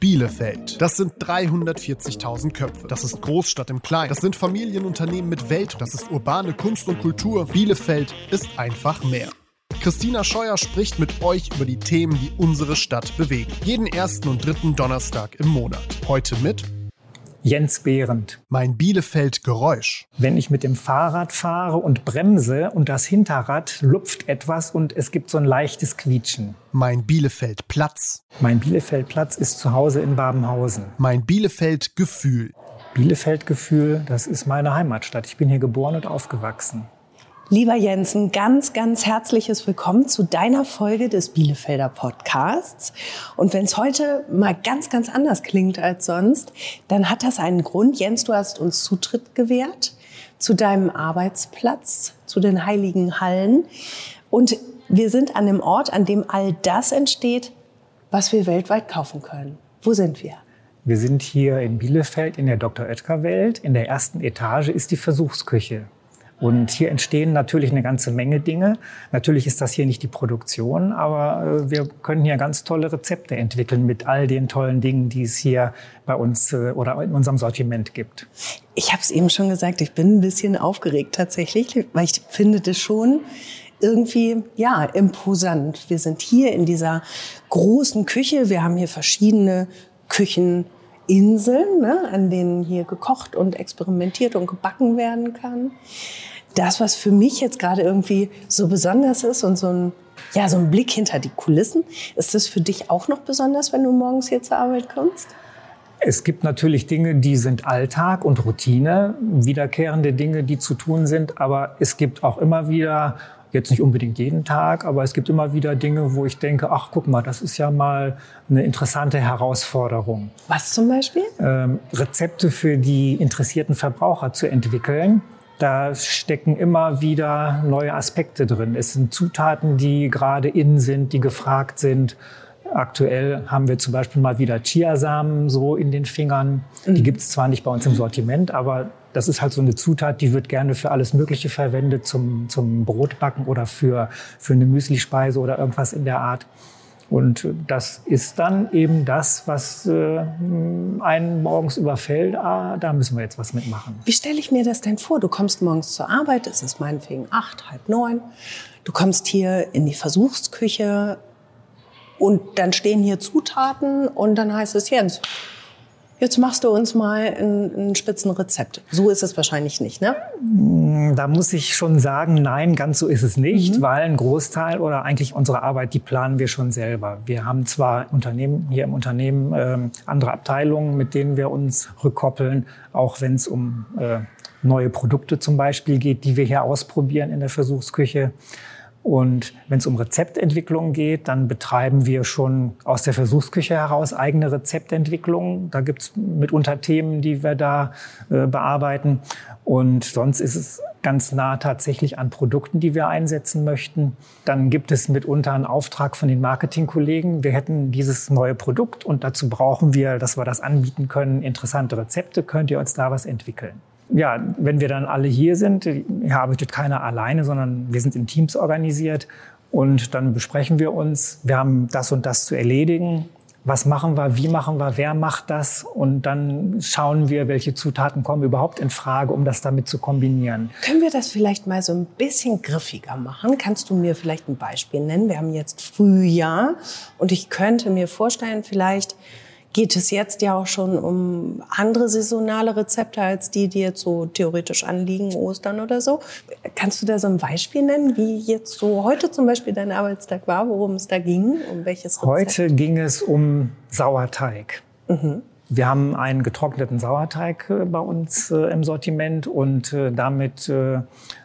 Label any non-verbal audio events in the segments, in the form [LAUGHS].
Bielefeld. Das sind 340.000 Köpfe. Das ist Großstadt im Kleinen. Das sind Familienunternehmen mit Welt. Das ist urbane Kunst und Kultur. Bielefeld ist einfach mehr. Christina Scheuer spricht mit euch über die Themen, die unsere Stadt bewegen. Jeden ersten und dritten Donnerstag im Monat. Heute mit Jens Behrendt. Mein Bielefeld Geräusch. Wenn ich mit dem Fahrrad fahre und bremse und das Hinterrad lupft etwas und es gibt so ein leichtes Quietschen. Mein Bielefeld Platz. Mein Bielefeld Platz ist zu Hause in Babenhausen. Mein Bielefeld Gefühl. Bielefeld Gefühl, das ist meine Heimatstadt. Ich bin hier geboren und aufgewachsen. Lieber Jensen, ganz, ganz herzliches Willkommen zu deiner Folge des Bielefelder Podcasts. Und wenn es heute mal ganz, ganz anders klingt als sonst, dann hat das einen Grund. Jens, du hast uns Zutritt gewährt zu deinem Arbeitsplatz, zu den heiligen Hallen. Und wir sind an dem Ort, an dem all das entsteht, was wir weltweit kaufen können. Wo sind wir? Wir sind hier in Bielefeld in der Dr. Oetker Welt. In der ersten Etage ist die Versuchsküche. Und hier entstehen natürlich eine ganze Menge Dinge. Natürlich ist das hier nicht die Produktion, aber äh, wir können hier ganz tolle Rezepte entwickeln mit all den tollen Dingen, die es hier bei uns äh, oder in unserem Sortiment gibt. Ich habe es eben schon gesagt, ich bin ein bisschen aufgeregt tatsächlich, weil ich finde das schon irgendwie ja imposant. Wir sind hier in dieser großen Küche. Wir haben hier verschiedene Kücheninseln, ne, an denen hier gekocht und experimentiert und gebacken werden kann das, was für mich jetzt gerade irgendwie so besonders ist und so ein, ja, so ein Blick hinter die Kulissen, ist das für dich auch noch besonders, wenn du morgens hier zur Arbeit kommst? Es gibt natürlich Dinge, die sind Alltag und Routine, wiederkehrende Dinge, die zu tun sind, aber es gibt auch immer wieder jetzt nicht unbedingt jeden Tag, aber es gibt immer wieder Dinge, wo ich denke, ach guck mal, das ist ja mal eine interessante Herausforderung. Was zum Beispiel? Ähm, Rezepte für die interessierten Verbraucher zu entwickeln da stecken immer wieder neue Aspekte drin. Es sind Zutaten, die gerade in sind, die gefragt sind. Aktuell haben wir zum Beispiel mal wieder Chiasamen so in den Fingern. Die mhm. gibt es zwar nicht bei uns im Sortiment, aber das ist halt so eine Zutat, die wird gerne für alles Mögliche verwendet, zum, zum Brotbacken oder für, für eine Müslispeise oder irgendwas in der Art. Und das ist dann eben das, was äh, einen morgens überfällt. Ah, da müssen wir jetzt was mitmachen. Wie stelle ich mir das denn vor? Du kommst morgens zur Arbeit, es ist meinetwegen acht, halb neun. Du kommst hier in die Versuchsküche und dann stehen hier Zutaten und dann heißt es, Jens, Jetzt machst du uns mal ein, ein Spitzenrezept. So ist es wahrscheinlich nicht, ne? Mm, da muss ich schon sagen, nein, ganz so ist es nicht, mhm. weil ein Großteil oder eigentlich unsere Arbeit, die planen wir schon selber. Wir haben zwar Unternehmen hier im Unternehmen ähm, andere Abteilungen, mit denen wir uns rückkoppeln, auch wenn es um äh, neue Produkte zum Beispiel geht, die wir hier ausprobieren in der Versuchsküche. Und wenn es um Rezeptentwicklung geht, dann betreiben wir schon aus der Versuchsküche heraus eigene Rezeptentwicklung. Da gibt es mitunter Themen, die wir da äh, bearbeiten. Und sonst ist es ganz nah tatsächlich an Produkten, die wir einsetzen möchten. Dann gibt es mitunter einen Auftrag von den Marketingkollegen. Wir hätten dieses neue Produkt und dazu brauchen wir, dass wir das anbieten können, interessante Rezepte. Könnt ihr uns da was entwickeln? Ja, wenn wir dann alle hier sind, hier arbeitet keiner alleine, sondern wir sind in Teams organisiert und dann besprechen wir uns, wir haben das und das zu erledigen. Was machen wir, wie machen wir, wer macht das? Und dann schauen wir, welche Zutaten kommen überhaupt in Frage, um das damit zu kombinieren. Können wir das vielleicht mal so ein bisschen griffiger machen? Kannst du mir vielleicht ein Beispiel nennen? Wir haben jetzt Frühjahr und ich könnte mir vorstellen, vielleicht geht es jetzt ja auch schon um andere saisonale Rezepte als die, die jetzt so theoretisch anliegen, Ostern oder so. Kannst du da so ein Beispiel nennen, wie jetzt so heute zum Beispiel dein Arbeitstag war, worum es da ging, um welches Rezept? Heute ging es um Sauerteig. Mhm. Wir haben einen getrockneten Sauerteig äh, bei uns äh, im Sortiment und äh, damit äh,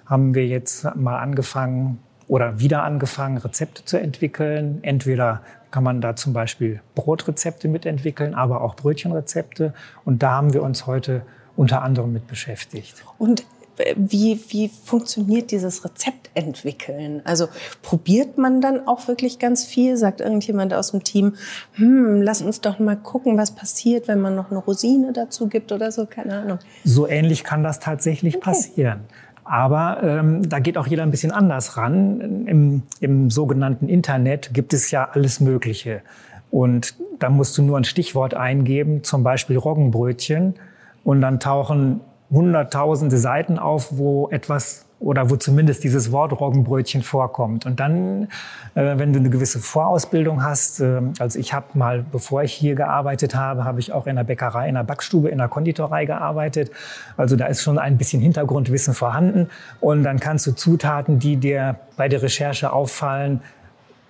haben wir jetzt mal angefangen oder wieder angefangen, Rezepte zu entwickeln. Entweder kann man da zum Beispiel Brotrezepte mitentwickeln, aber auch Brötchenrezepte. Und da haben wir uns heute unter anderem mit beschäftigt. Und äh, wie, wie funktioniert dieses Rezept entwickeln? Also probiert man dann auch wirklich ganz viel? Sagt irgendjemand aus dem Team, hm, lass uns doch mal gucken, was passiert, wenn man noch eine Rosine dazu gibt oder so, keine Ahnung. So ähnlich kann das tatsächlich okay. passieren. Aber ähm, da geht auch jeder ein bisschen anders ran. Im, Im sogenannten Internet gibt es ja alles Mögliche. Und da musst du nur ein Stichwort eingeben, zum Beispiel Roggenbrötchen. Und dann tauchen hunderttausende Seiten auf, wo etwas oder wo zumindest dieses Wort Roggenbrötchen vorkommt. Und dann, äh, wenn du eine gewisse Vorausbildung hast, äh, also ich habe mal, bevor ich hier gearbeitet habe, habe ich auch in der Bäckerei, in der Backstube, in der Konditorei gearbeitet. Also da ist schon ein bisschen Hintergrundwissen vorhanden. Und dann kannst du Zutaten, die dir bei der Recherche auffallen,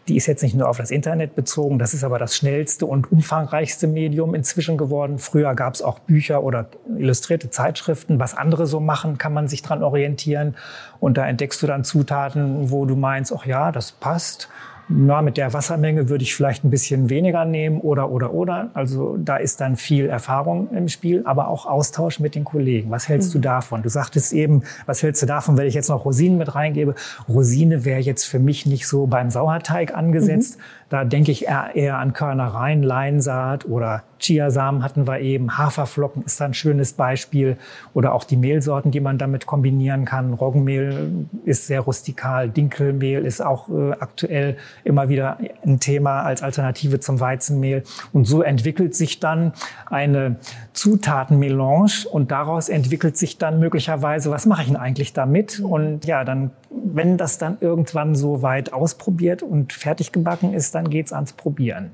die ist jetzt nicht nur auf das Internet bezogen, das ist aber das schnellste und umfangreichste Medium inzwischen geworden. Früher gab es auch Bücher oder illustrierte Zeitschriften. Was andere so machen, kann man sich dran orientieren. Und da entdeckst du dann Zutaten, wo du meinst, ach ja, das passt na, mit der Wassermenge würde ich vielleicht ein bisschen weniger nehmen oder, oder, oder. Also da ist dann viel Erfahrung im Spiel, aber auch Austausch mit den Kollegen. Was hältst mhm. du davon? Du sagtest eben, was hältst du davon, wenn ich jetzt noch Rosinen mit reingebe? Rosine wäre jetzt für mich nicht so beim Sauerteig angesetzt. Mhm. Da denke ich eher, an Körnereien, Leinsaat oder Chiasamen hatten wir eben. Haferflocken ist ein schönes Beispiel. Oder auch die Mehlsorten, die man damit kombinieren kann. Roggenmehl ist sehr rustikal. Dinkelmehl ist auch äh, aktuell immer wieder ein Thema als Alternative zum Weizenmehl. Und so entwickelt sich dann eine Zutatenmelange und daraus entwickelt sich dann möglicherweise, was mache ich denn eigentlich damit? Und ja, dann, wenn das dann irgendwann so weit ausprobiert und fertig gebacken ist, dann geht's ans Probieren.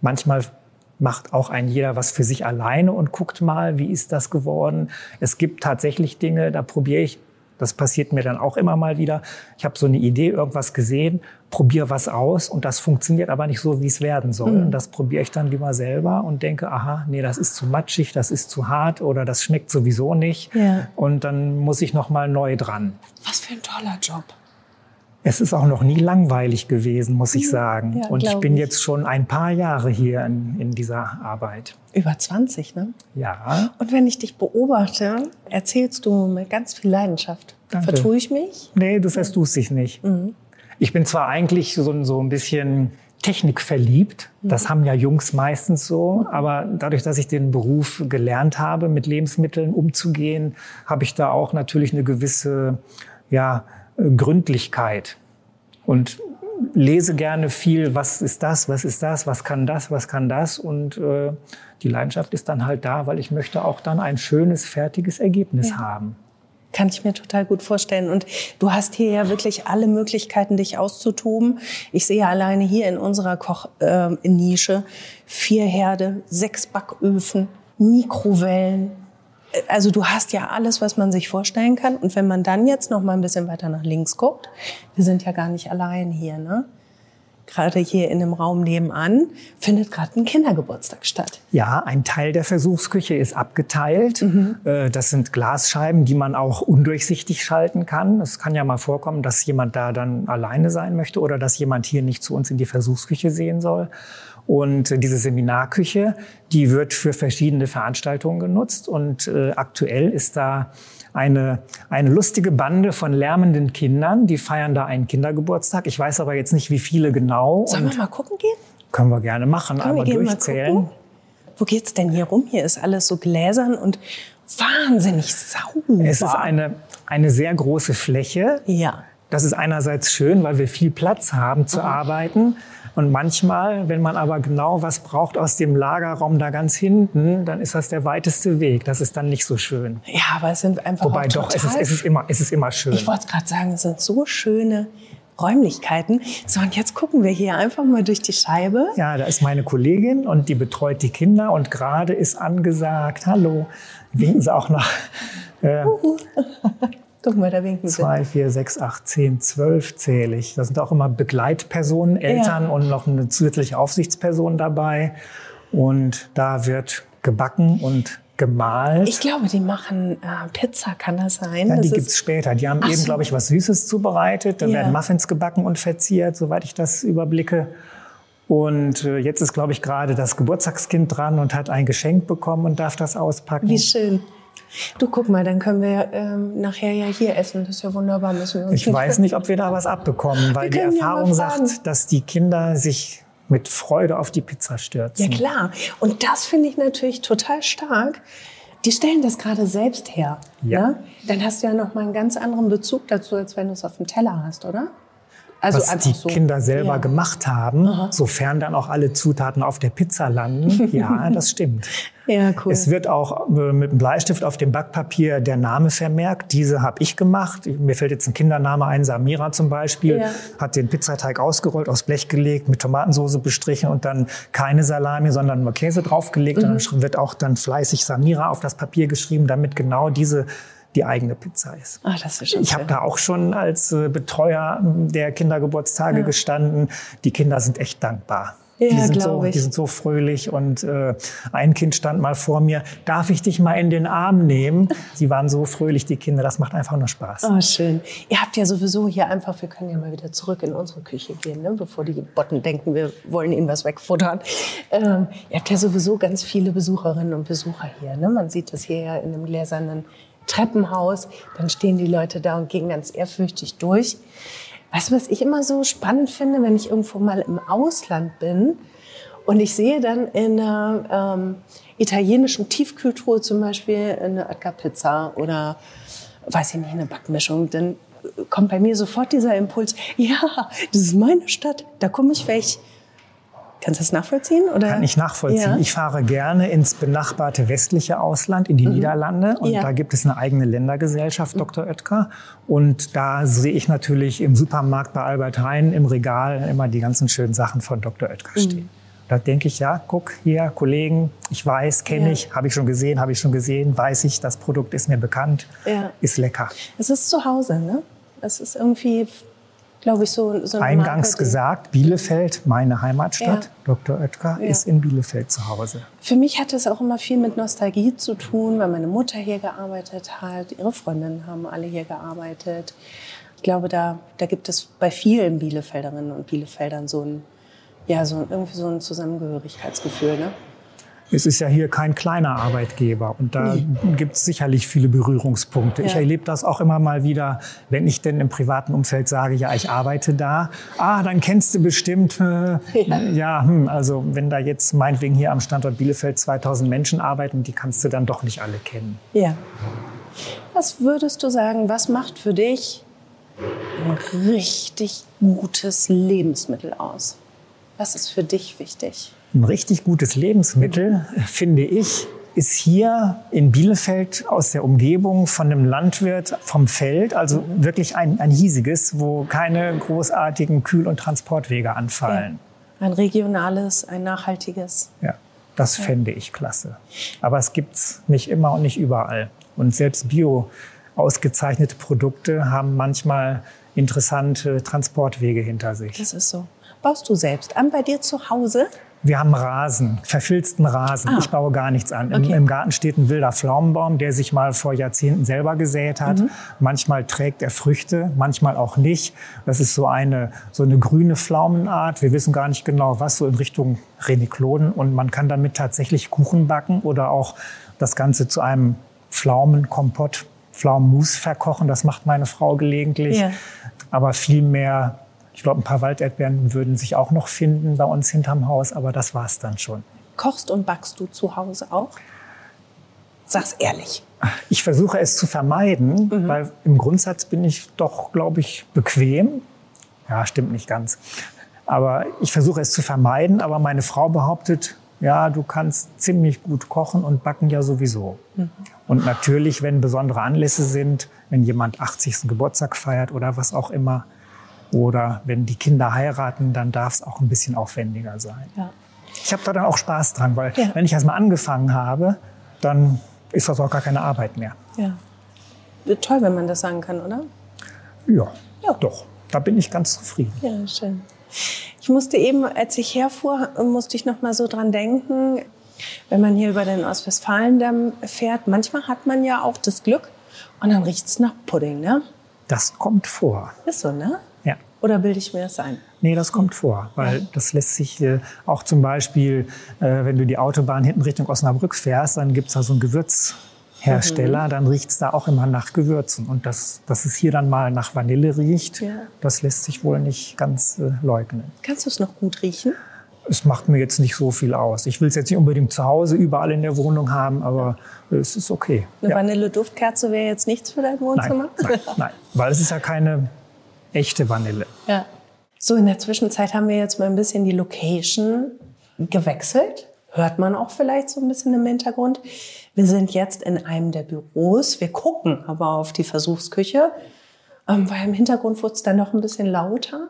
Manchmal macht auch ein jeder was für sich alleine und guckt mal, wie ist das geworden. Es gibt tatsächlich Dinge, da probiere ich das passiert mir dann auch immer mal wieder. Ich habe so eine Idee, irgendwas gesehen, probiere was aus und das funktioniert aber nicht so, wie es werden soll. Mhm. Und das probiere ich dann lieber selber und denke, aha, nee, das ist zu matschig, das ist zu hart oder das schmeckt sowieso nicht. Ja. Und dann muss ich noch mal neu dran. Was für ein toller Job. Es ist auch noch nie langweilig gewesen, muss ich mhm. sagen. Ja, und ich bin ich. jetzt schon ein paar Jahre hier in, in, dieser Arbeit. Über 20, ne? Ja. Und wenn ich dich beobachte, erzählst du mit ganz viel Leidenschaft. Danke. Vertue ich mich? Nee, du vertust dich nicht. Mhm. Ich bin zwar eigentlich so, so ein bisschen technikverliebt. Das mhm. haben ja Jungs meistens so. Aber dadurch, dass ich den Beruf gelernt habe, mit Lebensmitteln umzugehen, habe ich da auch natürlich eine gewisse, ja, Gründlichkeit und lese gerne viel, was ist das, was ist das, was kann das, was kann das. Und äh, die Leidenschaft ist dann halt da, weil ich möchte auch dann ein schönes, fertiges Ergebnis ja. haben. Kann ich mir total gut vorstellen. Und du hast hier ja wirklich alle Möglichkeiten, dich auszutoben. Ich sehe alleine hier in unserer Kochnische äh, vier Herde, sechs Backöfen, Mikrowellen, also du hast ja alles, was man sich vorstellen kann. Und wenn man dann jetzt noch mal ein bisschen weiter nach links guckt, wir sind ja gar nicht allein hier, ne? Gerade hier in dem Raum nebenan findet gerade ein Kindergeburtstag statt. Ja, ein Teil der Versuchsküche ist abgeteilt. Mhm. Äh, das sind Glasscheiben, die man auch undurchsichtig schalten kann. Es kann ja mal vorkommen, dass jemand da dann alleine sein möchte oder dass jemand hier nicht zu uns in die Versuchsküche sehen soll. Und diese Seminarküche, die wird für verschiedene Veranstaltungen genutzt. Und äh, aktuell ist da eine, eine lustige Bande von lärmenden Kindern, die feiern da einen Kindergeburtstag. Ich weiß aber jetzt nicht, wie viele genau. Sollen wir mal gucken gehen? Können wir gerne machen, Können aber durchzählen. Wo geht's denn hier rum? Hier ist alles so gläsern und wahnsinnig sauber. Es ist eine, eine sehr große Fläche. Ja. Das ist einerseits schön, weil wir viel Platz haben zu mhm. arbeiten. Und manchmal, wenn man aber genau was braucht aus dem Lagerraum da ganz hinten, dann ist das der weiteste Weg. Das ist dann nicht so schön. Ja, aber es sind einfach Wobei doch, es ist, es, ist immer, es ist immer schön. Ich wollte gerade sagen, es sind so schöne Räumlichkeiten. So, und jetzt gucken wir hier einfach mal durch die Scheibe. Ja, da ist meine Kollegin und die betreut die Kinder und gerade ist angesagt, hallo, winken sie auch noch. Äh, Guck mal, da winken sie. Zwei, vier, sechs, acht, zehn, zwölf zähle ich. Da sind auch immer Begleitpersonen, Eltern ja. und noch eine zusätzliche Aufsichtsperson dabei. Und da wird gebacken und gemalt. Ich glaube, die machen äh, Pizza, kann das sein? Ja, das die gibt's später. Die haben Ach eben, so. glaube ich, was Süßes zubereitet. Da ja. werden Muffins gebacken und verziert, soweit ich das überblicke. Und äh, jetzt ist, glaube ich, gerade das Geburtstagskind dran und hat ein Geschenk bekommen und darf das auspacken. Wie schön. Du guck mal, dann können wir ähm, nachher ja hier essen. Das ist ja wunderbar. Müssen wir uns ich weiß nicht, ob wir da was abbekommen, weil die Erfahrung ja sagt, dass die Kinder sich mit Freude auf die Pizza stürzen. Ja klar. Und das finde ich natürlich total stark. Die stellen das gerade selbst her. Ja. Ne? Dann hast du ja noch mal einen ganz anderen Bezug dazu, als wenn du es auf dem Teller hast, oder? Also was die so. Kinder selber ja. gemacht haben, Aha. sofern dann auch alle Zutaten auf der Pizza landen. [LAUGHS] Ja, das stimmt. Ja, cool. Es wird auch äh, mit einem Bleistift auf dem Backpapier der Name vermerkt. Diese habe ich gemacht. Mir fällt jetzt ein Kindername ein, Samira zum Beispiel. Ja. Hat den Pizzateig ausgerollt, aufs Blech gelegt, mit Tomatensauce bestrichen und dann keine Salami, sondern nur Käse draufgelegt. Mhm. Und dann wird auch dann fleißig Samira auf das Papier geschrieben, damit genau diese die eigene Pizza ist. Ach, das ist schon ich habe da auch schon als äh, Betreuer der Kindergeburtstage ja. gestanden. Die Kinder sind echt dankbar. Ja, die, sind so, ich. die sind so fröhlich und äh, ein Kind stand mal vor mir, darf ich dich mal in den Arm nehmen? Die waren so fröhlich, die Kinder, das macht einfach nur Spaß. Oh, schön. Ihr habt ja sowieso hier einfach, wir können ja mal wieder zurück in unsere Küche gehen, ne? bevor die Botten denken, wir wollen ihnen was wegfuttern. Ähm, ihr habt ja sowieso ganz viele Besucherinnen und Besucher hier. Ne? Man sieht das hier ja in einem gläsernen Treppenhaus, dann stehen die Leute da und gehen ganz ehrfürchtig durch. Weißt du, was ich immer so spannend finde, wenn ich irgendwo mal im Ausland bin und ich sehe dann in einer ähm, italienischen Tiefkühltruhe zum Beispiel eine Oetker-Pizza oder, weiß ich nicht, eine Backmischung, dann kommt bei mir sofort dieser Impuls, ja, das ist meine Stadt, da komme ich weg. Kannst du das nachvollziehen? Oder? Kann ich nachvollziehen. Ja. Ich fahre gerne ins benachbarte westliche Ausland, in die mhm. Niederlande. Und ja. da gibt es eine eigene Ländergesellschaft, mhm. Dr. Oetker. Und da sehe ich natürlich im Supermarkt bei Albert Heijn im Regal immer die ganzen schönen Sachen von Dr. Oetker mhm. stehen. Da denke ich, ja, guck hier, Kollegen, ich weiß, kenne ja. ich, habe ich schon gesehen, habe ich schon gesehen, weiß ich, das Produkt ist mir bekannt, ist lecker. Es ist zu Hause, ne? Es ist irgendwie glaube ich, so, so Eingangs Marke, gesagt, Bielefeld, meine Heimatstadt. Ja. Dr. Oetker ja. ist in Bielefeld zu Hause. Für mich hat es auch immer viel mit Nostalgie zu tun, weil meine Mutter hier gearbeitet hat, ihre Freundinnen haben alle hier gearbeitet. Ich glaube, da, da gibt es bei vielen Bielefelderinnen und Bielefeldern so ein, ja, so, irgendwie so ein Zusammengehörigkeitsgefühl. Ne? Es ist ja hier kein kleiner Arbeitgeber und da nee. gibt es sicherlich viele Berührungspunkte. Ja. Ich erlebe das auch immer mal wieder, wenn ich denn im privaten Umfeld sage, ja, ich arbeite da. Ah, dann kennst du bestimmt. Äh, ja, ja hm, also wenn da jetzt meinetwegen hier am Standort Bielefeld 2000 Menschen arbeiten, die kannst du dann doch nicht alle kennen. Ja. Was würdest du sagen, was macht für dich ein richtig gutes Lebensmittel aus? Was ist für dich wichtig? Ein richtig gutes Lebensmittel, finde ich, ist hier in Bielefeld aus der Umgebung von einem Landwirt vom Feld, also wirklich ein, ein hiesiges, wo keine großartigen Kühl- und Transportwege anfallen. Ja. Ein regionales, ein nachhaltiges. Ja, das ja. fände ich klasse. Aber es gibt es nicht immer und nicht überall. Und selbst bio ausgezeichnete Produkte haben manchmal interessante Transportwege hinter sich. Das ist so. Baust du selbst an bei dir zu Hause? Wir haben Rasen, verfilzten Rasen. Ah. Ich baue gar nichts an. Okay. Im, Im, Garten steht ein wilder Pflaumenbaum, der sich mal vor Jahrzehnten selber gesät hat. Mhm. Manchmal trägt er Früchte, manchmal auch nicht. Das ist so eine, so eine grüne Pflaumenart. Wir wissen gar nicht genau, was, so in Richtung Renikloden. Und man kann damit tatsächlich Kuchen backen oder auch das Ganze zu einem Pflaumenkompott, Pflaumenmus verkochen. Das macht meine Frau gelegentlich. Ja. Aber viel mehr ich glaube, ein paar Walderdbeeren würden sich auch noch finden bei uns hinterm Haus, aber das war es dann schon. Kochst und backst du zu Hause auch? Sag's ehrlich. Ich versuche es zu vermeiden, mhm. weil im Grundsatz bin ich doch, glaube ich, bequem. Ja, stimmt nicht ganz. Aber ich versuche es zu vermeiden. Aber meine Frau behauptet, ja, du kannst ziemlich gut kochen und backen ja sowieso. Mhm. Und natürlich, wenn besondere Anlässe sind, wenn jemand 80. Geburtstag feiert oder was auch immer, oder wenn die Kinder heiraten, dann darf es auch ein bisschen aufwendiger sein. Ja. Ich habe da dann auch Spaß dran, weil ja. wenn ich erst mal angefangen habe, dann ist das auch gar keine Arbeit mehr. Ja. Toll, wenn man das sagen kann, oder? Ja, ja. doch. Da bin ich ganz zufrieden. Ja, schön. Ich musste eben, als ich herfuhr, musste ich noch mal so dran denken, wenn man hier über den Ostwestfalendamm fährt, manchmal hat man ja auch das Glück und dann riecht es nach Pudding, ne? Das kommt vor. Ist so, ne? Oder bilde ich mir das ein? Nee, das kommt vor, weil das lässt sich äh, auch zum Beispiel, äh, wenn du die Autobahn hinten Richtung Osnabrück fährst, dann gibt's da so einen Gewürzhersteller, mhm. dann riecht's da auch immer nach Gewürzen. Und dass, dass es hier dann mal nach Vanille riecht, ja. das lässt sich wohl nicht ganz äh, leugnen. Kannst du es noch gut riechen? Es macht mir jetzt nicht so viel aus. Ich will es jetzt nicht unbedingt zu Hause überall in der Wohnung haben, aber es ist okay. Eine ja. Vanille-Duftkerze wäre jetzt nichts für dein Wohnzimmer? Nein, nein, nein, [LAUGHS] weil es ist ja keine echte Vanille. Ja. So, in der Zwischenzeit haben wir jetzt mal ein bisschen die Location gewechselt. Hört man auch vielleicht so ein bisschen im Hintergrund. Wir sind jetzt in einem der Büros. Wir gucken aber auf die Versuchsküche, ähm, weil im Hintergrund wurde es dann noch ein bisschen lauter.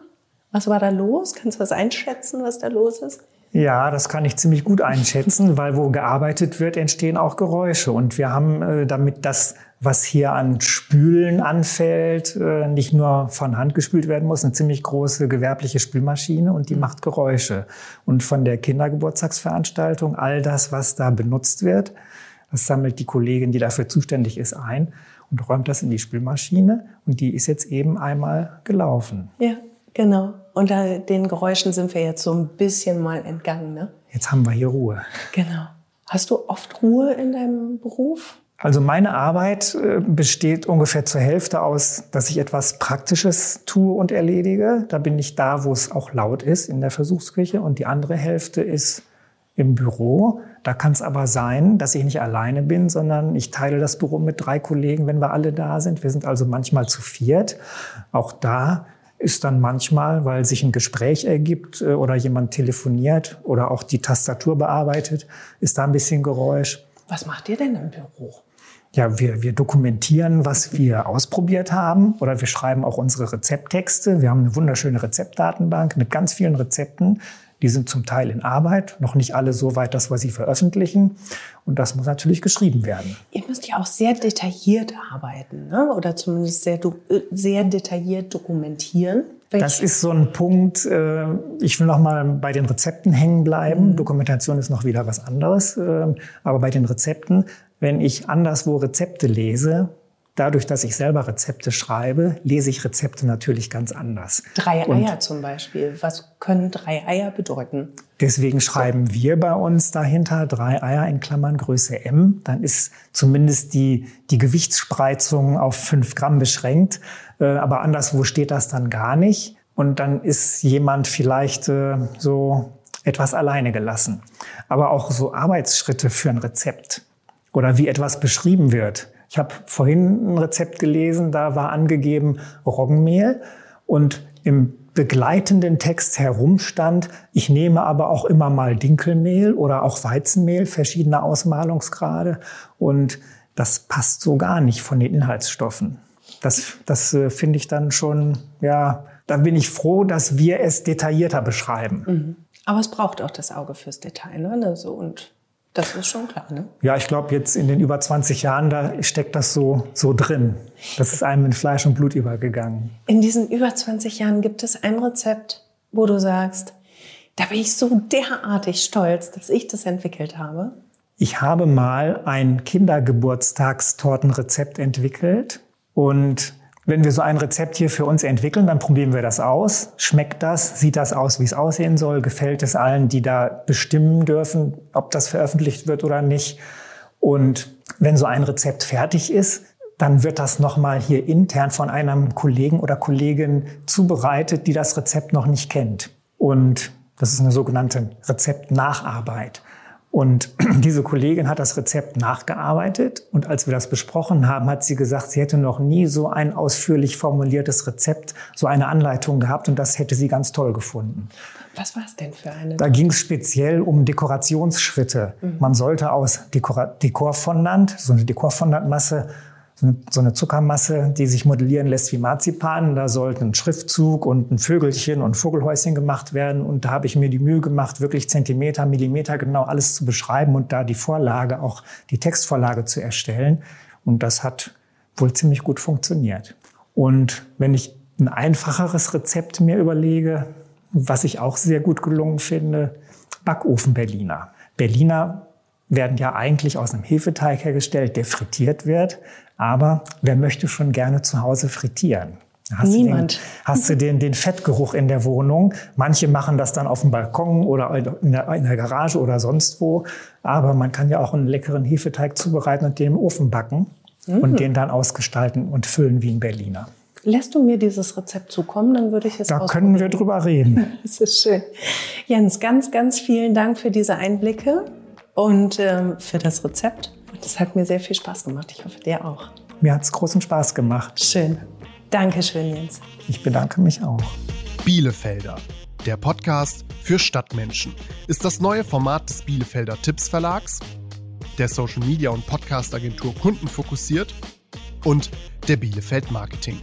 Was war da los? Kannst du was einschätzen, was da los ist? Ja, das kann ich ziemlich gut einschätzen, [LAUGHS] weil wo gearbeitet wird, entstehen auch Geräusche. Und wir haben, äh, damit das, was hier an Spülen anfällt, äh, nicht nur von Hand gespült werden muss, eine ziemlich große gewerbliche Spülmaschine und die mhm. macht Geräusche. Und von der Kindergeburtstagsveranstaltung, all das, was da benutzt wird, das sammelt die Kollegin, die dafür zuständig ist, ein und räumt das in die Spülmaschine. Und die ist jetzt eben einmal gelaufen. Ja, genau. Und den Geräuschen sind wir jetzt so ein bisschen mal entgangen. Ne? Jetzt haben wir hier Ruhe. Genau. Hast du oft Ruhe in deinem Beruf? Also meine Arbeit äh, besteht ungefähr zur Hälfte aus, dass ich etwas Praktisches tue und erledige. Da bin ich da, wo es auch laut ist in der Versuchsküche. Und die andere Hälfte ist im Büro. Da kann es aber sein, dass ich nicht alleine bin, sondern ich teile das Büro mit drei Kollegen, wenn wir alle da sind. Wir sind also manchmal zu viert. Auch da ist dann manchmal, weil sich ein Gespräch ergibt äh, oder jemand telefoniert oder auch die Tastatur bearbeitet, ist da ein bisschen Geräusch. Was macht ihr denn im Büro? Ja, wir, wir dokumentieren, was wir ausprobiert haben oder wir schreiben auch unsere Rezepttexte. Wir haben eine wunderschöne Rezeptdatenbank mit ganz vielen Rezepten. Die sind zum Teil in Arbeit, noch nicht alle so weit, dass wir sie veröffentlichen. Und das muss natürlich geschrieben werden. Ihr müsst ja auch sehr detailliert arbeiten, ne? oder zumindest sehr, äh, sehr detailliert dokumentieren. Das ist so ein Punkt, äh, ich will noch mal bei den Rezepten hängen bleiben. Mhm. Dokumentation ist noch wieder was anderes. Äh, aber bei den Rezepten, wenn ich anderswo Rezepte lese, Dadurch, dass ich selber Rezepte schreibe, lese ich Rezepte natürlich ganz anders. Drei Eier Und zum Beispiel. Was können drei Eier bedeuten? Deswegen schreiben wir bei uns dahinter drei Eier in Klammern Größe M. Dann ist zumindest die, die Gewichtsspreizung auf fünf Gramm beschränkt. Äh, aber anderswo steht das dann gar nicht. Und dann ist jemand vielleicht äh, so etwas alleine gelassen. Aber auch so Arbeitsschritte für ein Rezept oder wie etwas beschrieben wird ich habe vorhin ein Rezept gelesen, da war angegeben Roggenmehl und im begleitenden Text herumstand, ich nehme aber auch immer mal Dinkelmehl oder auch Weizenmehl, verschiedene Ausmalungsgrade und das passt so gar nicht von den Inhaltsstoffen. Das, das äh, finde ich dann schon, ja, da bin ich froh, dass wir es detaillierter beschreiben. Mhm. Aber es braucht auch das Auge fürs Detail, ne? So und das ist schon klar, ne? Ja, ich glaube, jetzt in den über 20 Jahren, da steckt das so, so drin. Das ist einem in Fleisch und Blut übergegangen. In diesen über 20 Jahren gibt es ein Rezept, wo du sagst, da bin ich so derartig stolz, dass ich das entwickelt habe. Ich habe mal ein Kindergeburtstagstortenrezept entwickelt und wenn wir so ein Rezept hier für uns entwickeln, dann probieren wir das aus. Schmeckt das? Sieht das aus, wie es aussehen soll? Gefällt es allen, die da bestimmen dürfen, ob das veröffentlicht wird oder nicht? Und wenn so ein Rezept fertig ist, dann wird das nochmal hier intern von einem Kollegen oder Kollegin zubereitet, die das Rezept noch nicht kennt. Und das ist eine sogenannte Rezeptnacharbeit. Und [CLEARS THROAT] diese Kollegin hat das Rezept nachgearbeitet und als wir das besprochen haben, hat sie gesagt, sie hätte noch nie so ein ausführlich formuliertes Rezept, so eine Anleitung gehabt und das hätte sie ganz toll gefunden. Was war es denn für eine? Da ging es speziell um Dekorationsschritte. Mhm. Man sollte aus Dekor Dekorfondant, so eine Dekorfondantmasse, so eine Zuckermasse, die sich modellieren lässt wie Marzipan. Da sollten ein Schriftzug und ein Vögelchen und Vogelhäuschen gemacht werden. Und da habe ich mir die Mühe gemacht, wirklich Zentimeter, Millimeter genau alles zu beschreiben und da die Vorlage, auch die Textvorlage zu erstellen. Und das hat wohl ziemlich gut funktioniert. Und wenn ich ein einfacheres Rezept mir überlege, was ich auch sehr gut gelungen finde, Backofen Berliner. Berliner werden ja eigentlich aus einem Hefeteig hergestellt, der frittiert wird. Aber wer möchte schon gerne zu Hause frittieren? Hast Niemand. Du den, hast du den, den Fettgeruch in der Wohnung? Manche machen das dann auf dem Balkon oder in der, in der Garage oder sonst wo. Aber man kann ja auch einen leckeren Hefeteig zubereiten und den im Ofen backen mhm. und den dann ausgestalten und füllen wie ein Berliner. Lässt du mir dieses Rezept zukommen, dann würde ich es Da können wir drüber reden. [LAUGHS] das ist schön. Jens, ganz, ganz vielen Dank für diese Einblicke und ähm, für das Rezept. Das hat mir sehr viel Spaß gemacht. Ich hoffe, dir auch. Mir hat es großen Spaß gemacht. Schön. Dankeschön, Jens. Ich bedanke mich auch. Bielefelder, der Podcast für Stadtmenschen, ist das neue Format des Bielefelder Tipps Verlags, der Social Media und Podcast Agentur Kunden fokussiert und der Bielefeld Marketing.